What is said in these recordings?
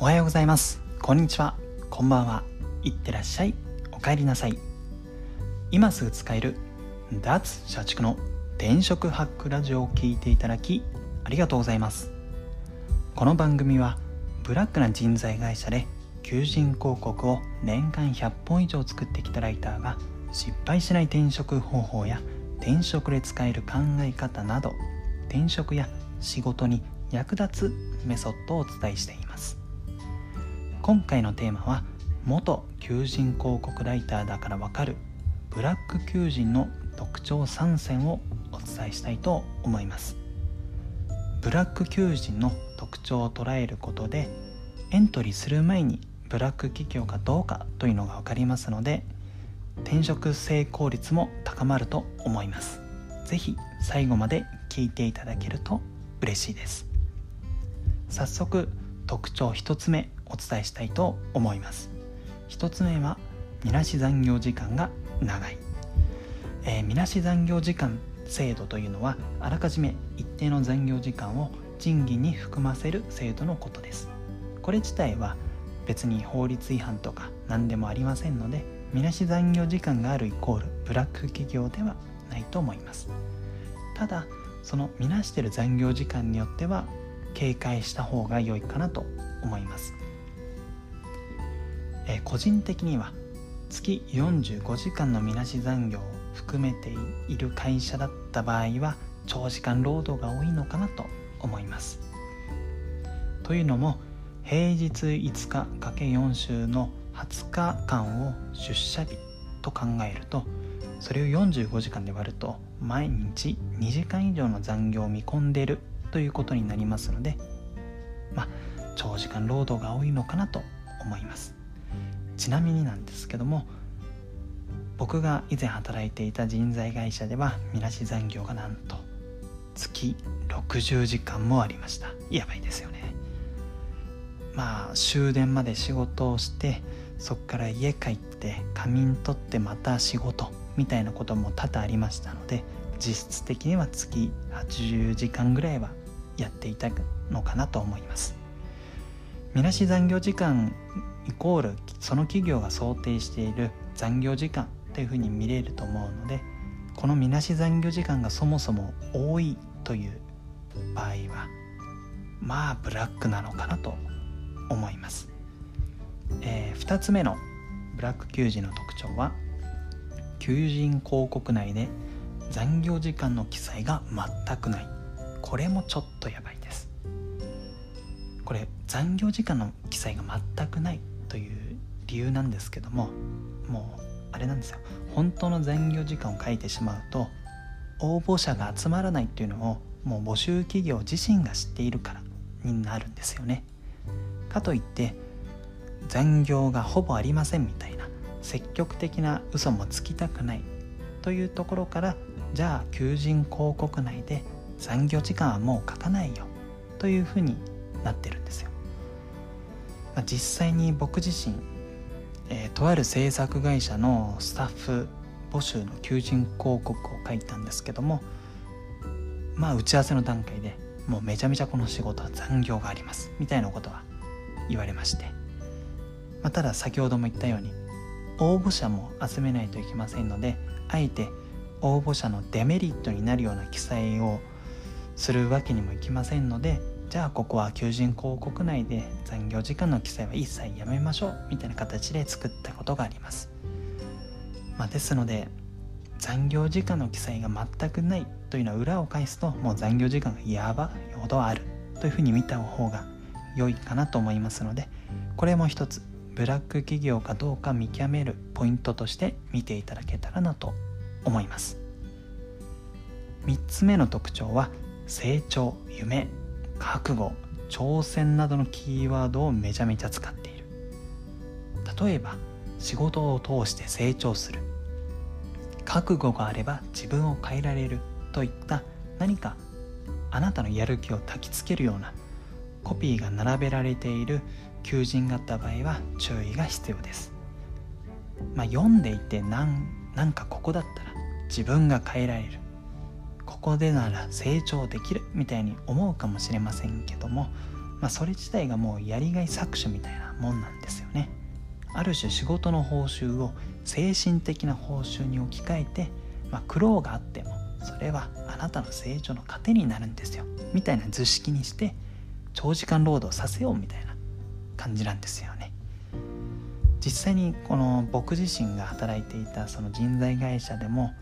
おはようございます。こんにちは。こんばんは。いってらっしゃい。おかえりなさい。今すぐ使える脱社畜の転職ハックラジオを聴いていただきありがとうございます。この番組はブラックな人材会社で求人広告を年間100本以上作ってきたライターが失敗しない転職方法や転職で使える考え方など転職や仕事に役立つメソッドをお伝えしています。今回のテーマは元求人広告ライターだからわかるブラック求人の特徴3選をお伝えしたいと思います。ブラック求人の特徴を捉えることでエントリーする前にブラック企業かどうかというのが分かりますので転職成功率も高まると思います。是非最後まで聞いていただけると嬉しいです。早速特徴1つ目。お伝えしたいと思います。1つ目はみなし残業時間が長い、えー、みなし残業時間制度というのはあらかじめ一定の残業時間を賃金に含ませる制度のことです。これ自体は別に法律違反とか何でもありませんのでみなし残業時間があるイコールブラック企業ではないと思います。ただそのみなしてる残業時間によっては警戒した方が良いかなと思います、え、個人的には月45時間のみなし残業を含めている会社だった場合は長時間労働が多いのかなと思います。というのも平日5日 ×4 週の20日間を出社日と考えるとそれを45時間で割ると毎日2時間以上の残業を見込んでいるということになりますのでまあ長時間労働が多いのかなと思います。ちなみになんですけども僕が以前働いていた人材会社ではみなし残業がなんと月60時間もありました。やばいですよね。まあ終電まで仕事をしてそっから家帰って仮眠取ってまた仕事みたいなことも多々ありましたので実質的には月80時間ぐらいはやっていたのかなと思います。みなし残業時間イコールその企業が想定している残業時間というふうに見れると思うのでこのみなし残業時間がそもそも多いという場合はまあブラックなのかなと思います、えー、2つ目のブラック求人の特徴は求人広告内で残業時間の記載が全くない。これもちょっとやばい。これ残業時間の記載が全くないという理由なんですけどももうあれなんですよ。本当の残業時間を書いてしまうと応募者が集まらないっていうのをもう募集企業自身が知っているからになるんですよね。かといって残業がほぼありませんみたいな積極的な嘘もつきたくないというところからじゃあ求人広告内で残業時間はもう書かないよというふうになってるんですよ、まあ、実際に僕自身、えー、とある制作会社のスタッフ募集の求人広告を書いたんですけどもまあ打ち合わせの段階でもうめちゃめちゃこの仕事は残業がありますみたいなことは言われまして、まあ、ただ先ほども言ったように応募者も集めないといけませんのであえて応募者のデメリットになるような記載をするわけにもいきませんのでじゃあここは求人広告内で残業時間の記載は一切やめましょうみたいな形で作ったことがあります、まあ、ですので残業時間の記載が全くないというのは裏を返すともう残業時間がやばいほどあるというふうに見た方が良いかなと思いますのでこれも一つブラック企業かどうか見極めるポイントとして見ていただけたらなと思います。3つ目の特徴は成長夢。覚悟挑戦などのキーワードをめちゃめちゃ使っている。例えば仕事を通して成長する。覚悟があれば自分を変えられる。といった何かあなたのやる気を焚きつけるようなコピーが並べられている。求人があった場合は注意が必要です。まあ、読んでいてなんなんかここだったら自分が変えられる。ここでなら成長できるみたいに思うかもしれませんけどもまあ、それ自体がもうやりがい搾取みたいなもんなんですよね。ある種仕事の報酬を精神的な報酬に置き換えて、まあ、苦労があってもそれはあなたの成長の糧になるんですよ。みたいな図式にして長時間労働させようみたいな感じなんですよね。実際にこの僕自身が働いていたその人材会社でも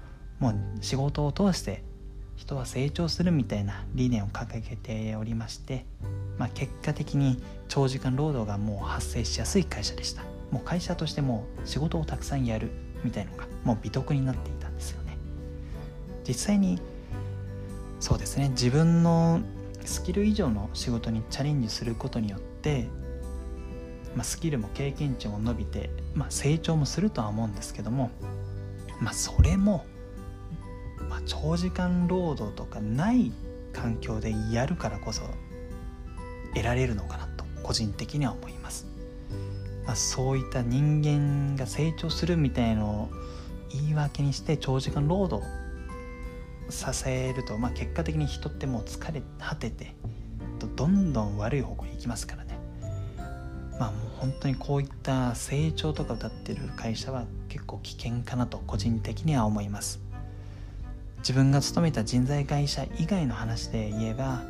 もう仕事を通して人は成長するみたいな理念を掲げておりまして、まあ、結果的に長時間労働がもう発生しやすい会社でした。もう会社としても仕事をたくさんやるみたいのがもう美徳になっていたんですよね。実際にそうですね自分のスキル以上の仕事にチャレンジすることによって、まあ、スキルも経験値も伸びて、まあ、成長もするとは思うんですけども、まあ、それも、まあ、長時間労働とかない環境でやるからこそ得られるのかなと個人的には思います。まあ、そういった人間が成長するみたいのを言い訳にして長時間労働させると、まあ、結果的に人ってもう疲れ果ててどんどん悪い方向に行きますからねまあもう本当にこういった成長とか歌ってる会社は結構危険かなと個人的には思います自分が勤めた人材会社以外の話で言えば、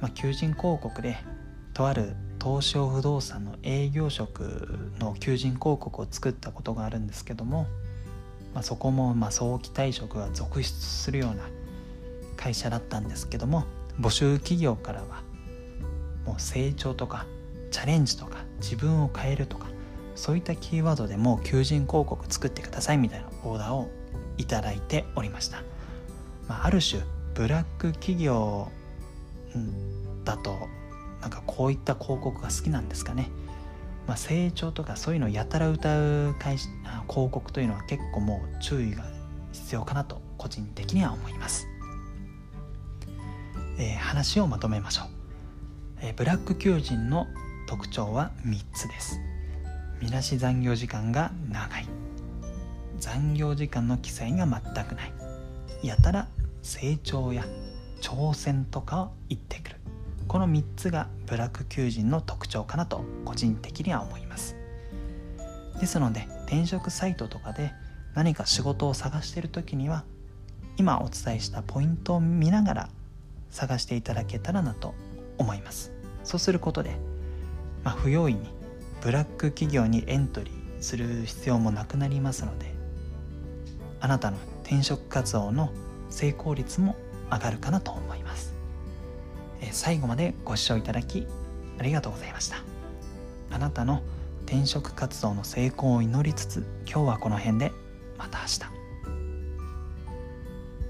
まあ、求人広告でとある東証不動産の営業職の求人広告を作ったことがあるんですけどもまあ、そこもま早期退職が続出するような会社だったんですけども募集企業からはもう成長とかチャレンジとか自分を変えるとかそういったキーワードでもう求人広告作ってくださいみたいなオーダーをいただいておりました、まあ、ある種ブラック企業だとなんかこういった広告が好きなんですかね。まあ、成長とかそういうのをやたら歌う広告というのは結構もう注意が必要かなと個人的には思います、えー、話をまとめましょう、えー、ブラック求人の特徴は3つです。みなし残業時間が長い。残業時間の記載が全くない。やたら成長や挑戦とかを言ってくる。この3つがブラック求人の特徴かなと個人的には思います。ですので転職サイトとかで何か仕事を探している時には今お伝えしたポイントを見ながら探していただけたらなと思います。そうすることで、まあ、不用意にブラック企業にエントリーする必要もなくなりますのであなたの転職活動の成功率も上がるかなと思います。最後までご視聴いただきありがとうございました。あなたの転職活動の成功を祈りつつ今日はこの辺でまた明日。